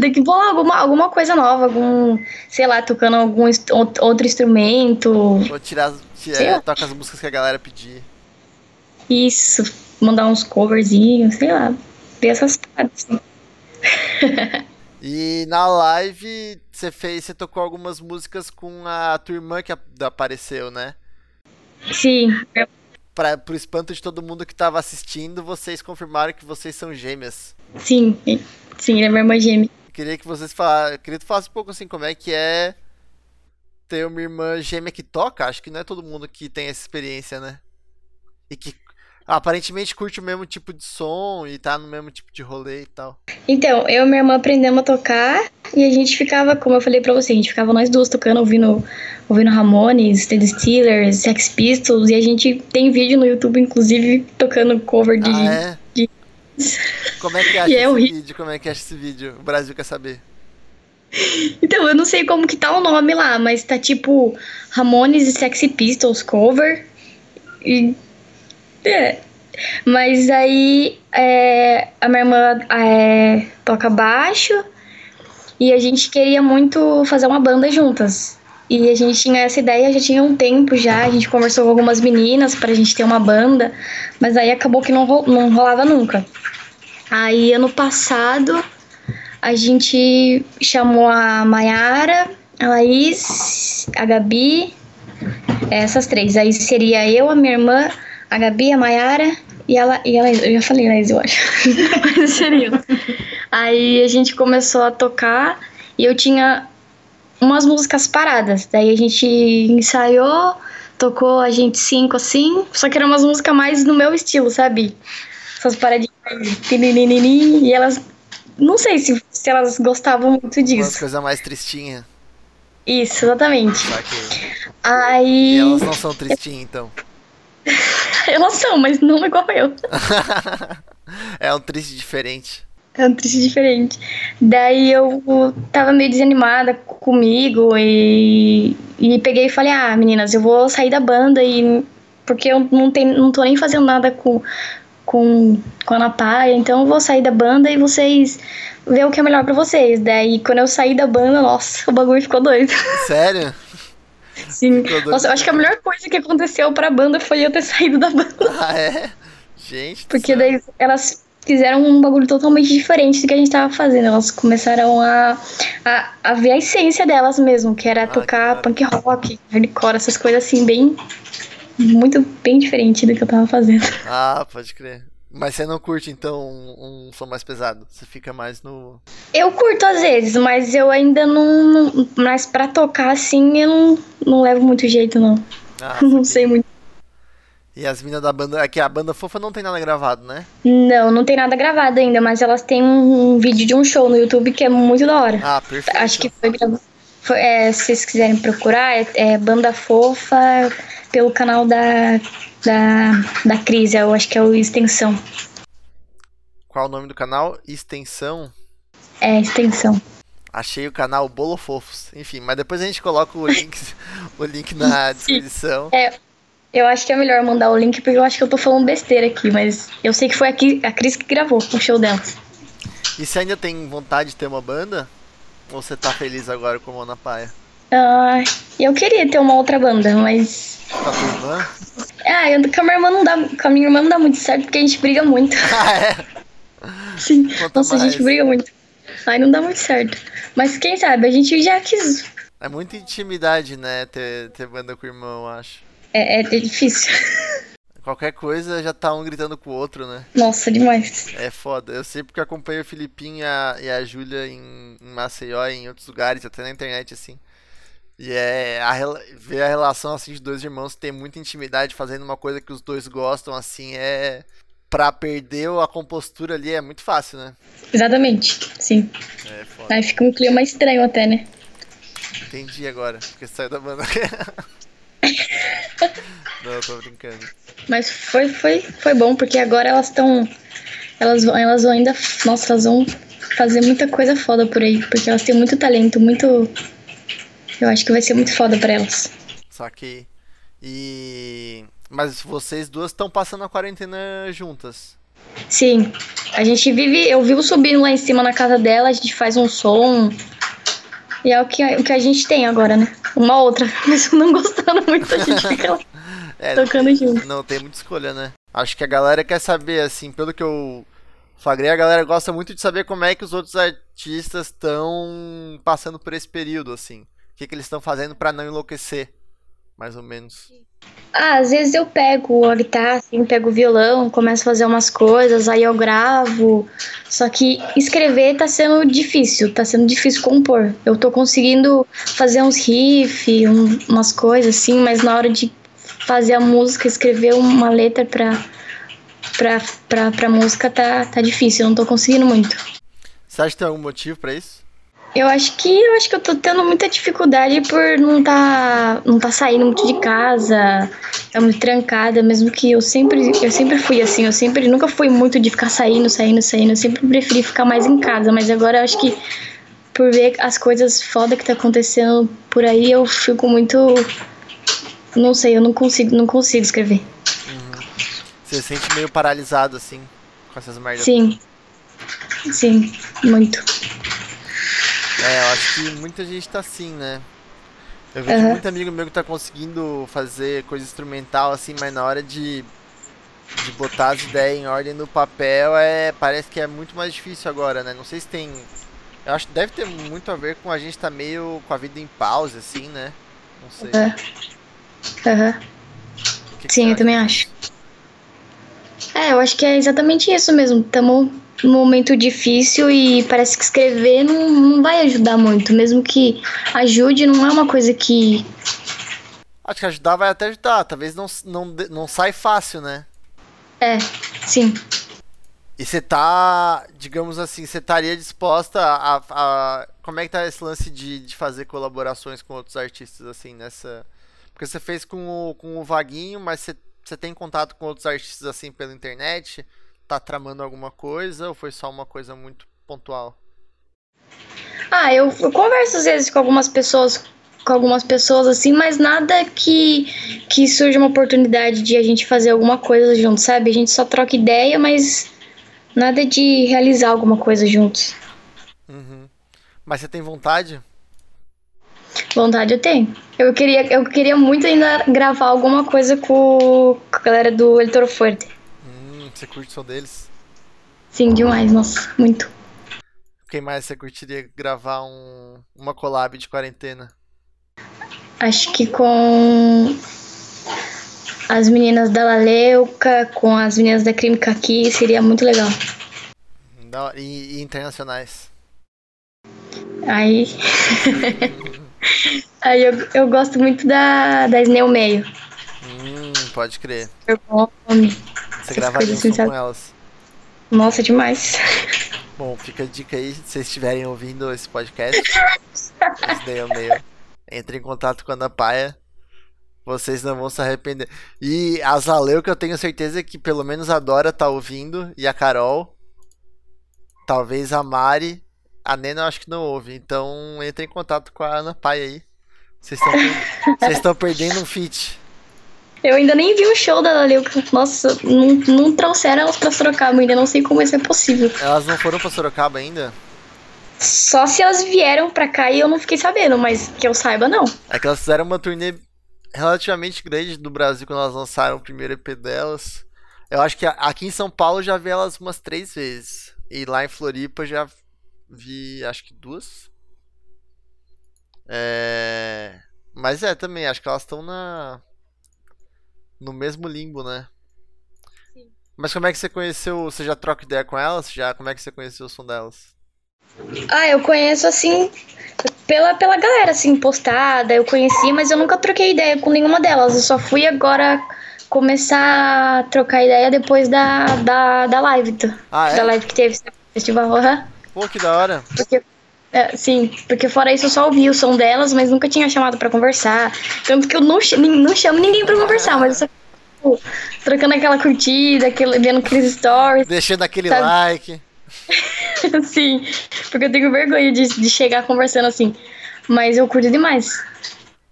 Tem que bolar alguma, alguma coisa nova, algum, sei lá, tocando algum outro instrumento. Vou tirar, tirar lá. toca as músicas que a galera pedir. Isso, mandar uns coverzinhos, sei lá. Ver essas partes. E na live você fez, você tocou algumas músicas com a tua irmã que ap- apareceu, né? Sim, Pra, pro espanto de todo mundo que tava assistindo, vocês confirmaram que vocês são gêmeas. sim, sim, ele é minha irmã gêmea. Queria que vocês falassem, queria que falasse um pouco assim como é que é ter uma irmã gêmea que toca. Acho que não é todo mundo que tem essa experiência, né? E que aparentemente curte o mesmo tipo de som e tá no mesmo tipo de rolê e tal. Então, eu e minha irmã aprendemos a tocar e a gente ficava, como eu falei pra você, a gente ficava nós duas tocando, ouvindo, ouvindo Ramones, The Steelers, Sex Pistols, e a gente tem vídeo no YouTube, inclusive, tocando cover de. Ah, é? Como é que acha é esse horrível. vídeo? Como é que acha esse vídeo? O Brasil quer saber. Então, eu não sei como que tá o nome lá, mas tá tipo Ramones e Sex Pistols cover. E. É. Mas aí é, a minha irmã é, toca baixo e a gente queria muito fazer uma banda juntas. E a gente tinha essa ideia já tinha um tempo já, a gente conversou com algumas meninas pra gente ter uma banda, mas aí acabou que não, ro- não rolava nunca. Aí ano passado a gente chamou a Mayara, a Laís, a Gabi, essas três. Aí seria eu, a minha irmã, a Gabi, a Mayara e ela e a Laís. Eu já falei Laís, eu acho. [LAUGHS] Mas seria. Aí a gente começou a tocar e eu tinha umas músicas paradas. Daí a gente ensaiou, tocou a gente cinco assim, só que eram umas músicas mais no meu estilo, sabe? Essas paradinhas e elas não sei se, se elas gostavam muito Umas disso. coisas mais tristinhas. Isso, exatamente. Saquei. Aí. E elas não são tristinhas, então. [LAUGHS] Elas são, mas não igual eu. [LAUGHS] é um triste diferente. É um triste diferente. Daí eu tava meio desanimada comigo e, e peguei e falei, ah, meninas, eu vou sair da banda e. Porque eu não, tenho, não tô nem fazendo nada com, com, com a Ana Paia, então eu vou sair da banda e vocês ver o que é melhor pra vocês. Daí quando eu saí da banda, nossa, [LAUGHS] o bagulho ficou doido. Sério? Sim. Doido. Nossa, eu acho que a melhor coisa que aconteceu pra banda foi eu ter [LAUGHS] saído da banda. Ah, é? Gente. Porque daí elas fizeram um bagulho totalmente diferente do que a gente tava fazendo. Elas começaram a, a, a ver a essência delas mesmo, que era Ah, tocar punk rock, hardcore, essas coisas assim, bem. Muito bem diferente do que eu tava fazendo. [LAUGHS] Ah, pode crer. Mas você não curte então um, um som mais pesado? Você fica mais no. Eu curto às vezes, mas eu ainda não. não mas pra tocar assim, eu não, não levo muito jeito, não. Ah, [LAUGHS] Não sei muito. E as minas da banda. Aqui a banda fofa não tem nada gravado, né? Não, não tem nada gravado ainda, mas elas têm um, um vídeo de um show no YouTube que é muito da hora. Ah, perfeito. Acho que foi gravado. é, se vocês quiserem procurar, é, é Banda Fofa pelo canal da, da, da Cris, eu acho que é o Extensão. Qual o nome do canal? Extensão. É, Extensão. Achei o canal Bolo Fofos. Enfim, mas depois a gente coloca o link, [LAUGHS] o link na descrição. Eu acho que é melhor mandar o link, porque eu acho que eu tô falando besteira aqui, mas eu sei que foi aqui, a Cris que gravou o show dela. E você ainda tem vontade de ter uma banda? Ou você tá feliz agora com a Ana Paia? Ah, eu queria ter uma outra banda, mas. Com a tua irmã? Ah, eu, com a minha irmã não dá. Com a minha irmã não dá muito certo porque a gente briga muito. [LAUGHS] Ah, é? Sim. Conta Nossa, a mais. gente briga muito. Aí não dá muito certo. Mas quem sabe, a gente já quis. É muita intimidade, né? Ter, ter banda com o irmão, eu acho. É, é difícil. [LAUGHS] Qualquer coisa já tá um gritando com o outro, né? Nossa, demais. É foda. Eu sei porque acompanho o Filipinho e a, e a Júlia em, em Maceió e em outros lugares, até na internet, assim. E é a, ver a relação assim de dois irmãos que tem muita intimidade fazendo uma coisa que os dois gostam, assim, é. Pra perder a compostura ali é muito fácil, né? Exatamente. Sim. É foda. Aí fica um clima estranho até, né? Entendi agora, porque saiu da banda. [LAUGHS] Não, eu tô brincando. Mas foi, foi, foi bom, porque agora elas estão. Elas vão, elas vão ainda. Nossa, elas vão fazer muita coisa foda por aí. Porque elas têm muito talento, muito. Eu acho que vai ser muito foda pra elas. Só que. E. Mas vocês duas estão passando a quarentena juntas. Sim. A gente vive. Eu vivo subindo lá em cima na casa dela, a gente faz um som. E é o que, o que a gente tem agora, né? Uma outra. [LAUGHS] Mas não gostando muito, a gente fica lá [LAUGHS] É, tocando junto. Não tem muita escolha, né? Acho que a galera quer saber, assim, pelo que eu flagrei, a galera gosta muito de saber como é que os outros artistas estão passando por esse período, assim. O que, que eles estão fazendo pra não enlouquecer, mais ou menos. Ah, às vezes eu pego a guitarra, assim, pego o violão, começo a fazer umas coisas, aí eu gravo. Só que escrever tá sendo difícil, tá sendo difícil compor. Eu tô conseguindo fazer uns riffs, um- umas coisas assim, mas na hora de fazer a música, escrever uma letra pra, pra, pra, pra música tá, tá difícil, eu não tô conseguindo muito. Você acha que tem algum motivo pra isso? Eu acho que eu acho que eu tô tendo muita dificuldade por não tá não tá saindo muito de casa, tá muito trancada, mesmo que eu sempre eu sempre fui assim, eu sempre nunca fui muito de ficar saindo, saindo, saindo, eu sempre preferi ficar mais em casa, mas agora eu acho que por ver as coisas foda que tá acontecendo por aí, eu fico muito não sei, eu não consigo, não consigo escrever. Você se sente meio paralisado, assim, com essas merdas? Sim. Sim, muito. É, eu acho que muita gente tá assim, né? Eu vejo Aham. muito amigo meu que tá conseguindo fazer coisa instrumental, assim, mas na hora de, de botar as ideias em ordem no papel, é, parece que é muito mais difícil agora, né? Não sei se tem. Eu acho que deve ter muito a ver com a gente tá meio com a vida em pause, assim, né? Não sei. Aham. O que que Sim, eu também acho. É, eu acho que é exatamente isso mesmo. Estamos num momento difícil e parece que escrever não, não vai ajudar muito. Mesmo que ajude, não é uma coisa que. Acho que ajudar vai até ajudar. Talvez não, não, não sai fácil, né? É, sim. E você tá, digamos assim, você estaria disposta a, a- Como é que tá esse lance de, de fazer colaborações com outros artistas, assim, nessa. Porque você fez com o, com o Vaguinho, mas você, você tem contato com outros artistas, assim, pela internet? Tá tramando alguma coisa ou foi só uma coisa muito pontual? Ah, eu, eu converso às vezes com algumas pessoas, com algumas pessoas assim, mas nada que que surja uma oportunidade de a gente fazer alguma coisa junto, sabe? A gente só troca ideia, mas nada de realizar alguma coisa juntos. Uhum. Mas você tem vontade? Vontade eu tenho. Eu queria, eu queria muito ainda gravar alguma coisa com, com a galera do El Toro Fuerte. Você curte o som deles? Sim, demais, nossa, muito. Quem mais você curtiria gravar um, uma collab de quarentena? Acho que com as meninas da Laleuca, com as meninas da Crime Caqui, seria muito legal. Da. E, e internacionais? Aí. [LAUGHS] Aí eu, eu gosto muito da, da Snail Meio. Hum, pode crer. Nome. Essas gravaria um som com elas. Nossa, demais. [LAUGHS] Bom, fica a dica aí, se vocês estiverem ouvindo esse podcast, esse. Entre em contato com a Ana Paia. Vocês não vão se arrepender. E a Zaleu, que eu tenho certeza que pelo menos a Dora tá ouvindo, e a Carol. Talvez a Mari. A Nena eu acho que não ouve. Então entre em contato com a Ana Paia aí. Vocês estão per- [LAUGHS] vocês estão perdendo um feat. Eu ainda nem vi o show da Laleuca. Nossa, não, não trouxeram elas pra Sorocaba, ainda não sei como isso é possível. Elas não foram pra Sorocaba ainda? Só se elas vieram pra cá e eu não fiquei sabendo, mas que eu saiba, não. É que elas fizeram uma turnê relativamente grande do Brasil quando elas lançaram o primeiro EP delas. Eu acho que aqui em São Paulo eu já vi elas umas três vezes. E lá em Floripa já vi, acho que duas. É... Mas é, também, acho que elas estão na. No mesmo limbo, né? Sim. Mas como é que você conheceu? Você já troca ideia com elas? Já? Como é que você conheceu o som delas? Ah, eu conheço assim, pela, pela galera, assim, postada, eu conheci, mas eu nunca troquei ideia com nenhuma delas. Eu só fui agora começar a trocar ideia depois da, da, da live. do- Ah, é? Da live que teve festival. aham. Pô, que da hora. Porque, é, sim, porque fora isso eu só ouvi o som delas, mas nunca tinha chamado pra conversar. Tanto que eu não, não chamo ninguém pra conversar, mas eu só fico trocando aquela curtida, aquele, vendo aqueles stories. Deixando aquele Sabe- like. [LAUGHS] Sim, porque eu tenho vergonha de, de chegar conversando assim. Mas eu curto demais.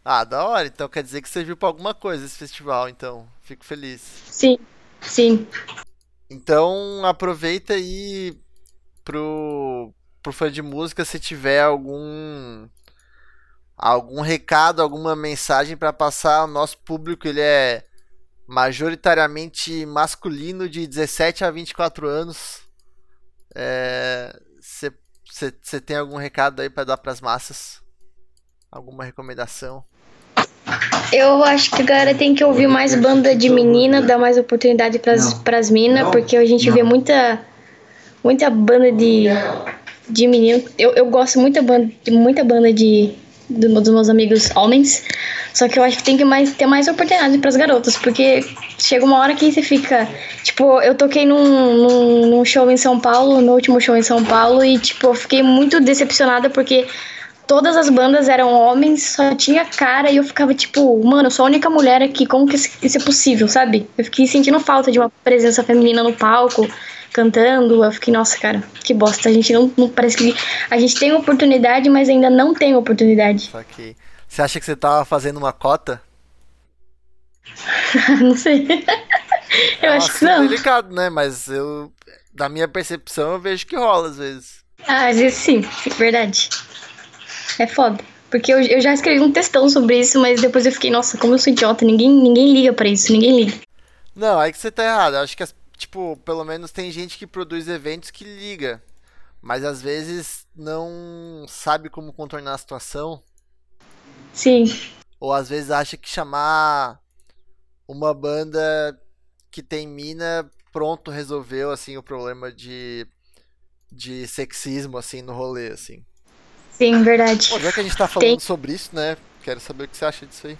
Ah, da hora. Então quer dizer que você viu pra alguma coisa esse festival, então. Fico feliz. Sim, sim. Então aproveita aí pro, pro fã de música se tiver algum algum recado, alguma mensagem pra passar ao nosso público, ele é majoritariamente masculino de 17 a 24 anos. Você tem algum recado aí pra dar pras massas? Alguma recomendação? Eu acho que a galera tem que ouvir mais banda de menina, dar mais oportunidade pras, pras minas, porque a gente vê muita, muita banda de, de menino. Eu, eu gosto muita banda, de muita banda de, do- dos meus amigos homens, só que eu acho que tem que mais, ter mais oportunidade pras garotas, porque chega uma hora que você fica. Tipo, eu toquei num, num, num show em São Paulo, no último show em São Paulo, e tipo, eu fiquei muito decepcionada porque todas as bandas eram homens, só tinha cara e eu ficava tipo, mano, eu sou a única mulher aqui, como que isso é possível, sabe? Eu fiquei sentindo falta de uma presença feminina no palco, cantando. Eu fiquei, nossa, cara, que bosta. A gente não, não parece que. A gente tem oportunidade, mas ainda não tem oportunidade. Saquei. Você acha que você tava fazendo uma cota? [LAUGHS] não sei. eu É um acho que não. delicado, né? Mas eu, da minha percepção, eu vejo que rola às vezes. Ah, às vezes sim, verdade. É foda. Porque eu, eu já escrevi um textão sobre isso, mas depois eu fiquei, nossa, como eu sou idiota, ninguém, ninguém liga pra isso, ninguém liga. Não, aí que você tá errado. Eu acho que, as- tipo, pelo menos tem gente que produz eventos que liga. Mas às vezes não sabe como contornar a situação. Sim, Ou às vezes acha que chamar uma banda que tem mina pronto resolveu assim o problema de de sexismo assim no rolê assim. sim, verdade. Pô, já que a gente tá falando Tem. sobre isso, né? Quero saber o que você acha disso aí.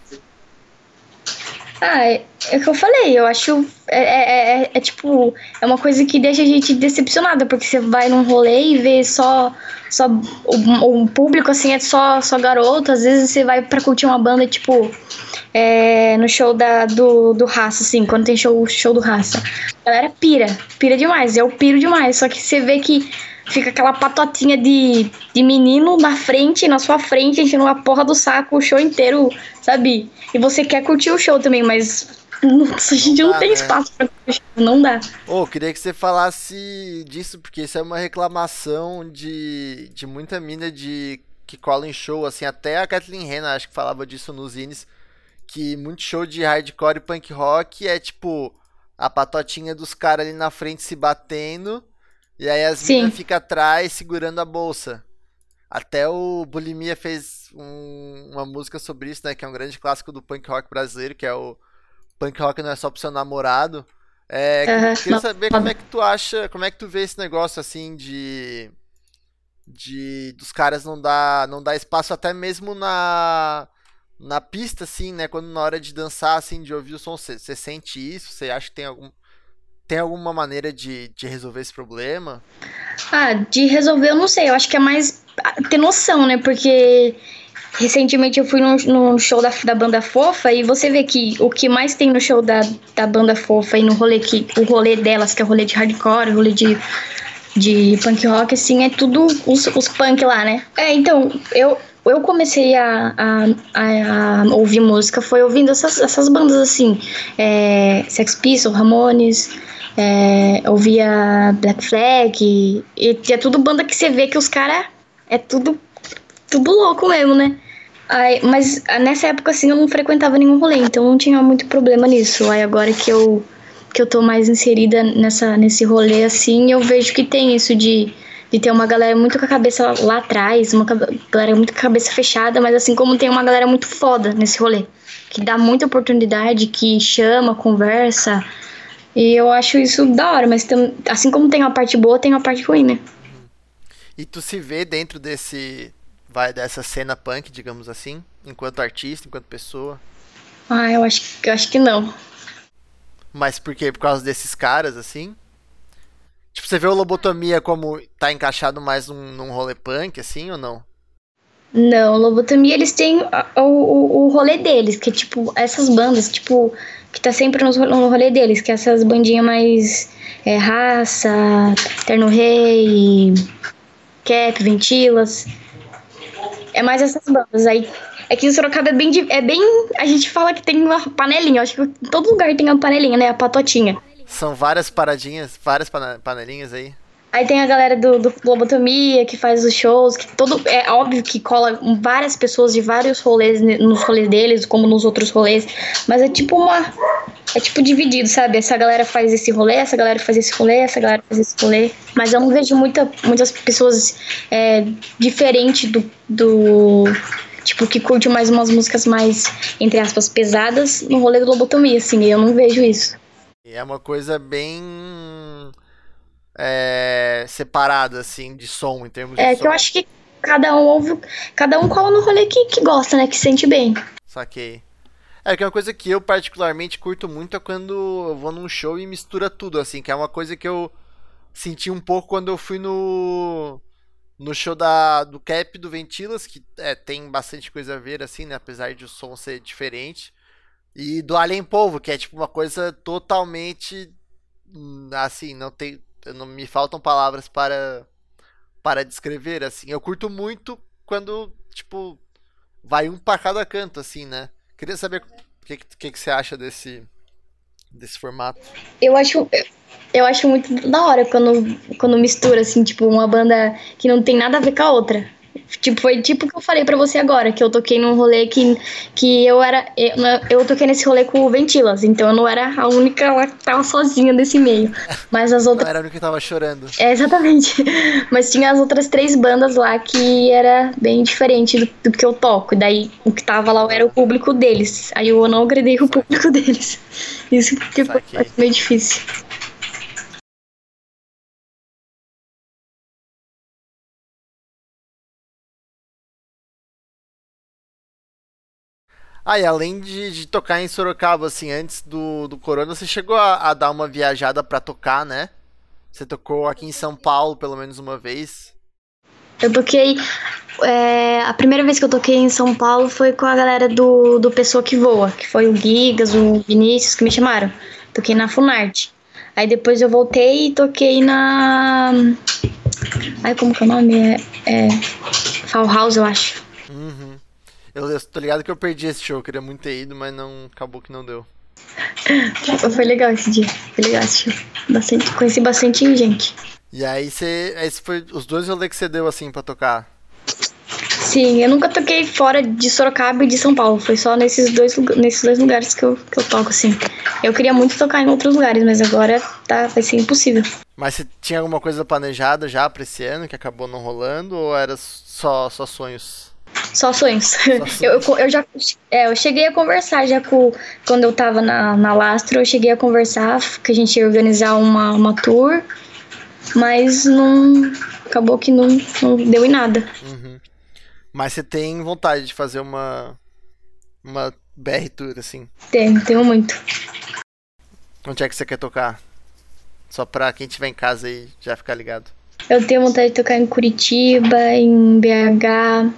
Ah, é, é o que eu falei, eu acho. É, é, é- é tipo. É uma coisa que deixa a gente decepcionada, porque você vai num rolê e vê só. só o, o público, assim, é só, só garoto. Às vezes você vai pra curtir uma banda, tipo. é, no show da, do, do Raça, assim, quando tem show, show do Raça. A galera pira, pira demais, eu piro demais. Só que você vê que fica aquela patotinha de, de menino na frente, na sua frente, enchendo uma porra do saco o show inteiro, sabe? E você quer curtir o show também, mas nossa, a gente não, dá, tem né? espaço pra curtir o show, não dá. Ô, queria que você falasse disso, porque isso é uma reclamação de, de muita mina de que cola em show, assim, até a Kathleen Hanna acho que falava disso nos zines, que muito show de hardcore e punk rock é tipo a patotinha dos caras ali na frente se batendo, e aí as Sim. minas ficam atrás segurando a bolsa. Até o Bulimia fez um- uma música sobre isso, né, que é um grande clássico do punk rock brasileiro, que é o Punk rock não é só pro seu namorado. É, queria saber como é que tu acha, como é que tu vê esse negócio assim de de dos caras não dar não dar espaço até mesmo na na pista assim, né, quando na hora de dançar assim, de ouvir o som, você sente isso? Você acha que tem algum tem alguma maneira de, de resolver esse problema? Ah, de resolver eu não sei, eu acho que é mais ter noção, né? Porque recentemente eu fui num show da, da banda fofa e você vê que o que mais tem no show da, da banda fofa e no rolê que o rolê delas, que é o rolê de hardcore, o rolê de, de punk rock, assim, é tudo os, os punk lá, né? É, então, eu, eu comecei a, a, a, a ouvir música, foi ouvindo essas, essas bandas assim, é, Sex Pistols, Ramones, é, ouvia Black Flag, e, e é tudo banda que você vê que os caras é tudo, tudo louco mesmo, né? Aí, mas nessa época assim eu não frequentava nenhum rolê, então não tinha muito problema nisso. Aí agora que eu que eu tô mais inserida nessa, nesse rolê, assim, eu vejo que tem isso de, de ter uma galera muito com a cabeça lá atrás, uma galera muito com a cabeça fechada, mas assim como tem uma galera muito foda nesse rolê, que dá muita oportunidade, que chama, conversa, e eu acho isso da hora, mas tem, assim como tem uma parte boa, tem uma parte ruim, né? E tu se vê dentro desse. Vai dessa cena punk, digamos assim, enquanto artista, enquanto pessoa? Ah, eu acho, eu acho que não. Mas por quê? Por causa desses caras, assim? Tipo, você vê o Lobotomia como tá encaixado mais num, num rolê punk, assim, ou não? Não, Lobotomia eles têm o, o, o rolê deles, que é tipo, essas bandas, tipo, que tá sempre no, no rolê deles, que é essas bandinhas mais é, raça, Terno Rei, Cap, Ventilas. É mais essas bandas. Aí é que o Sorocaba é bem, é bem. A gente fala que tem uma panelinha. Acho que em todo lugar tem uma panelinha, né? A patotinha. São várias paradinhas, várias panelinhas aí. Aí tem a galera do, do Lobotomia que faz os shows, que todo. É óbvio que cola várias pessoas de vários rolês nos rolês deles, como nos outros rolês. Mas é tipo uma. É tipo dividido, sabe? Essa galera faz esse rolê, essa galera faz esse rolê, essa galera faz esse rolê. Mas eu não vejo muita, muitas pessoas é, diferentes do, do. Tipo, que curte mais umas músicas mais, entre aspas, pesadas no rolê do Lobotomia, assim. Eu não vejo isso. É uma coisa bem é, separada, assim, de som, em termos é, de. É, que eu acho que cada um ouve, cada um cola no rolê que, que gosta, né, que sente bem. Saquei. É que é uma coisa que eu particularmente curto muito é quando eu vou num show e mistura tudo, assim, que é uma coisa que eu senti um pouco quando eu fui no no show da do Cap do Ventilas, que é, tem bastante coisa a ver, assim, né, apesar de o som ser diferente. E do Alien Povo, que é tipo uma coisa totalmente hum, assim, não tem não me faltam palavras para para descrever assim. Eu curto muito quando tipo vai um para cada canto assim, né? Queria saber o que, que, que você acha desse desse formato. Eu acho eu acho muito da hora quando quando mistura assim, tipo uma banda que não tem nada a ver com a outra. Tipo, foi tipo que eu falei para você agora, que eu toquei num rolê que, que eu era. Eu, eu toquei nesse rolê com o Ventilas, então eu não era a única lá que tava sozinha nesse meio. [LAUGHS] Mas as outras. Não era a única que tava chorando. É, exatamente. [LAUGHS] Mas tinha as outras três bandas lá que era bem diferente do, do que eu toco. Daí o que tava lá era o público deles. Aí eu não agredei o público [LAUGHS] deles. Isso que foi meio difícil. Ah, e além de, de, tocar em Sorocaba, assim, antes do, do Corona, você chegou a, a dar uma viajada para tocar, né? Você tocou aqui em São Paulo pelo menos uma vez. Eu toquei. É, a primeira vez que eu toquei em São Paulo foi com a galera do, do Pessoa que Voa, que foi o Gigas, o Vinícius, que me chamaram. Toquei na Funarte. Aí depois eu voltei e toquei na. Ai, como que é o nome? É. é Fall House, eu acho. Uhum. Eu, eu tô ligado que eu perdi esse show, queria muito ter ido, mas não acabou que não deu. Foi legal esse dia, foi legal esse show. Bastante, conheci bastante gente. E aí você. Esse foi os dois rolês que você deu assim pra tocar? Sim, eu nunca toquei fora de Sorocaba e de São Paulo. Foi só nesses dois, nesses dois lugares que eu, que eu toco, assim. Eu queria muito tocar em outros lugares, mas agora tá, vai ser impossível. Mas você tinha alguma coisa planejada já pra esse ano que acabou não rolando ou era só, só sonhos? Só sonhos. Só sonhos. [LAUGHS] Eu, eu, eu, já é, eu cheguei a conversar já com. Quando eu tava na, na Lastro, eu cheguei a conversar que a gente ia organizar uma, uma tour, mas não. Acabou que não, não deu em nada. Uhum. Mas você tem vontade de fazer uma. Uma BR Tour, assim? Tenho, tenho muito. Onde é que você quer tocar? Só pra quem estiver em casa aí já ficar ligado. Eu tenho vontade de tocar em Curitiba, em BH,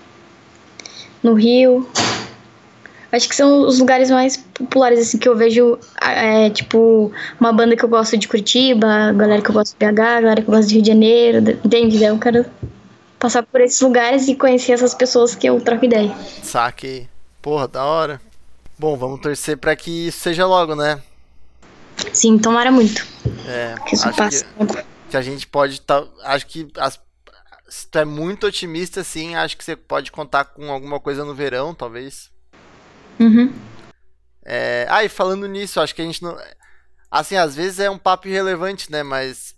no Rio. Acho que são os lugares mais populares, assim, que eu vejo, é, tipo, uma banda que eu gosto de Curitiba, galera que eu gosto de BH, galera que eu gosto de Rio de Janeiro, entende? Eu quero passar por esses lugares e conhecer essas pessoas que eu troco ideia. Saque. Porra, da hora. Bom, vamos torcer para que isso seja logo, né? Sim, tomara muito. É, que isso passe. Que, que, a gente pode tá, acho que as se tu é muito otimista, assim, acho que você pode contar com alguma coisa no verão, talvez. Uhum. É... Ah, e falando nisso, acho que a gente não. Assim, às vezes é um papo irrelevante, né? Mas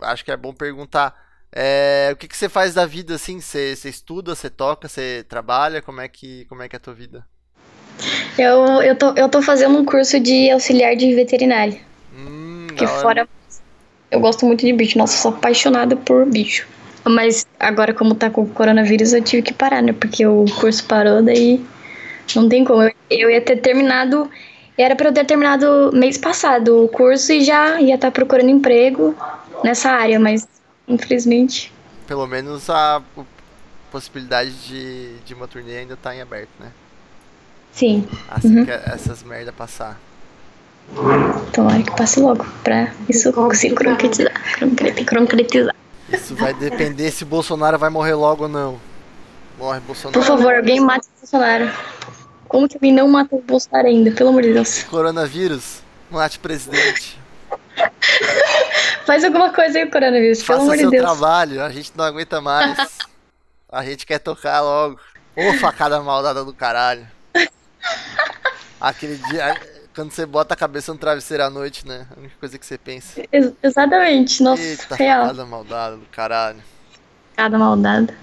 acho que é bom perguntar. É, o que, que você faz da vida, assim? Você, você estuda, você toca, você trabalha? Como é que, como é, que é a tua vida? Eu, eu, tô, eu tô fazendo um curso de auxiliar de veterinária. Hum, Porque fora. Eu gosto muito de bicho. Nossa, eu sou apaixonada por bicho. Mas agora, como tá com o coronavírus, eu tive que parar, né? Porque o curso parou, daí não tem como. Eu, eu ia ter terminado. Era pra eu ter terminado mês passado o curso e já ia estar procurando emprego nessa área, mas infelizmente. Pelo menos a possibilidade de, de uma turnê ainda tá em aberto, né? Sim, Assim Uhum. que essas merda passar. tomara que passe logo pra isso se concretizar. concreti- Concretizar. Isso vai depender se Bolsonaro vai morrer logo ou não. Morre Por Bolsonaro. favor, alguém mate o Bolsonaro. Como que alguém não mata o Bolsonaro ainda? Pelo amor de Deus. Coronavírus, mate presidente. [LAUGHS] Faz alguma coisa aí, coronavírus. Pelo Faça amor de seu Deus. trabalho, a gente não aguenta mais. [LAUGHS] A gente quer tocar logo. Ô facada maldada do caralho. [LAUGHS] Aquele dia, quando você bota a cabeça no travesseiro à noite, né? A única coisa que você pensa. Ex- exatamente. Nossa, Eita, real. facada maldada do caralho. Cada maldada.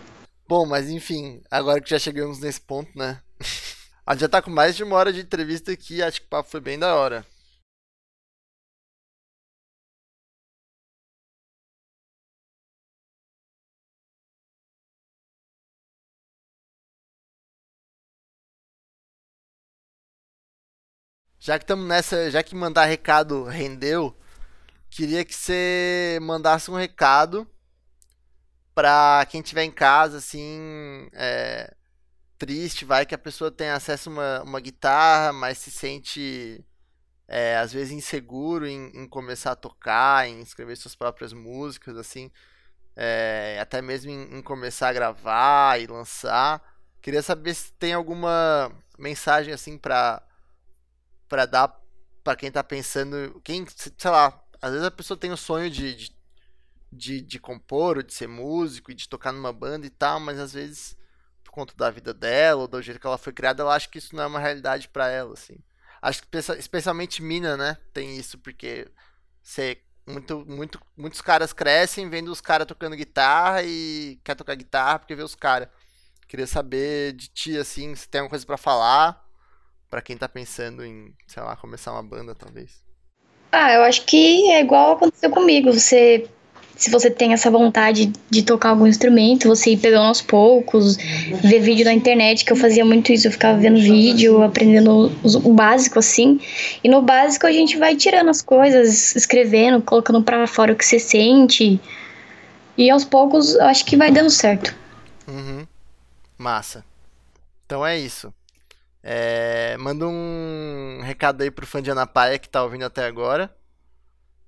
Bom, mas enfim, agora que já chegamos nesse ponto, né? [LAUGHS] A gente já tá com mais de uma hora de entrevista aqui, acho que o papo foi bem da hora. Já que estamos nessa, já que mandar recado rendeu, queria que você mandasse um recado pra quem tiver em casa, assim, é, triste, vai que a pessoa tem acesso a uma, uma guitarra, mas se sente é, às vezes inseguro em, em começar a tocar, em escrever suas próprias músicas, assim, é, até mesmo em, em começar a gravar e lançar. Queria saber se tem alguma mensagem assim pra para dar pra quem tá pensando, quem, sei lá, às vezes a pessoa tem o sonho de, de, de, de compor, ou de ser músico, e de tocar numa banda e tal, mas às vezes por conta da vida dela, ou do jeito que ela foi criada, ela acha que isso não é uma realidade pra ela, assim. Acho que espe- especialmente Mina, né, tem isso, porque você, muito, muito, muitos caras crescem vendo os caras tocando guitarra e quer tocar guitarra porque vê os caras. Queria saber de ti, assim, se tem alguma coisa pra falar, pra quem tá pensando em, sei lá, começar uma banda, talvez. Ah, eu acho que é igual aconteceu comigo. Você, se você tem essa vontade de tocar algum instrumento, você ir pegando aos poucos, ver vídeo na internet, que eu fazia muito isso, eu ficava vendo vídeo, aprendendo o básico assim. E no básico a gente vai tirando as coisas, escrevendo, colocando pra fora o que você sente. E aos poucos eu acho que vai dando certo. Uhum. Massa. Então é isso. É, manda um recado aí pro fã de Ana Paia que tá ouvindo até agora.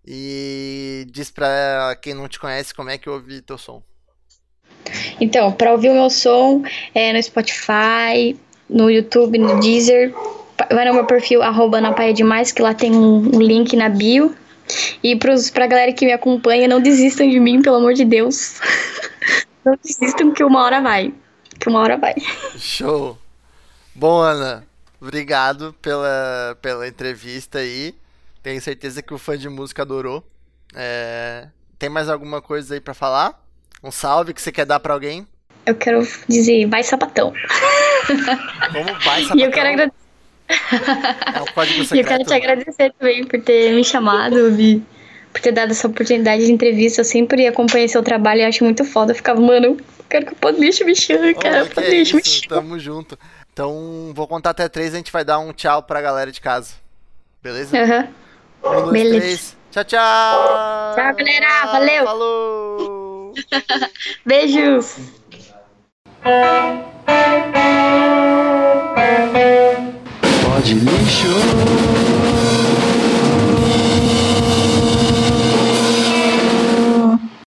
E diz pra quem não te conhece como é que ouve teu som. Então, para ouvir o meu som é no Spotify, no YouTube, no Deezer, vai no meu perfil arroba na Paia Demais, que lá tem um, um link na bio. E pros, pra galera que me acompanha, não desistam de mim, pelo amor de Deus. [LAUGHS] Não desistam que uma hora vai. Que uma hora vai. Show! Bom, Ana, obrigado pela, pela entrevista aí. Tenho certeza que o fã de música adorou. É, Tem mais alguma coisa aí pra falar? Um salve que você quer dar pra alguém? Eu quero dizer, vai sapatão. Como vai, [LAUGHS] E eu quero sapatão? agradecer. É [LAUGHS] E eu quero te agradecer também por ter me chamado, me- por ter dado essa oportunidade de entrevista. Eu sempre acompanhei seu trabalho e acho muito foda. Eu ficava, mano, eu quero que o Podlixo me chame, cara. O que Podlixo me chame. tamo junto. Então, vou contar até três e a gente vai dar um tchau pra galera de casa. Beleza? Uhum. Um, dois, Beleza. três. Tchau, tchau! Tchau, galera! Valeu! Falou! [LAUGHS] Beijos! Pode lixo!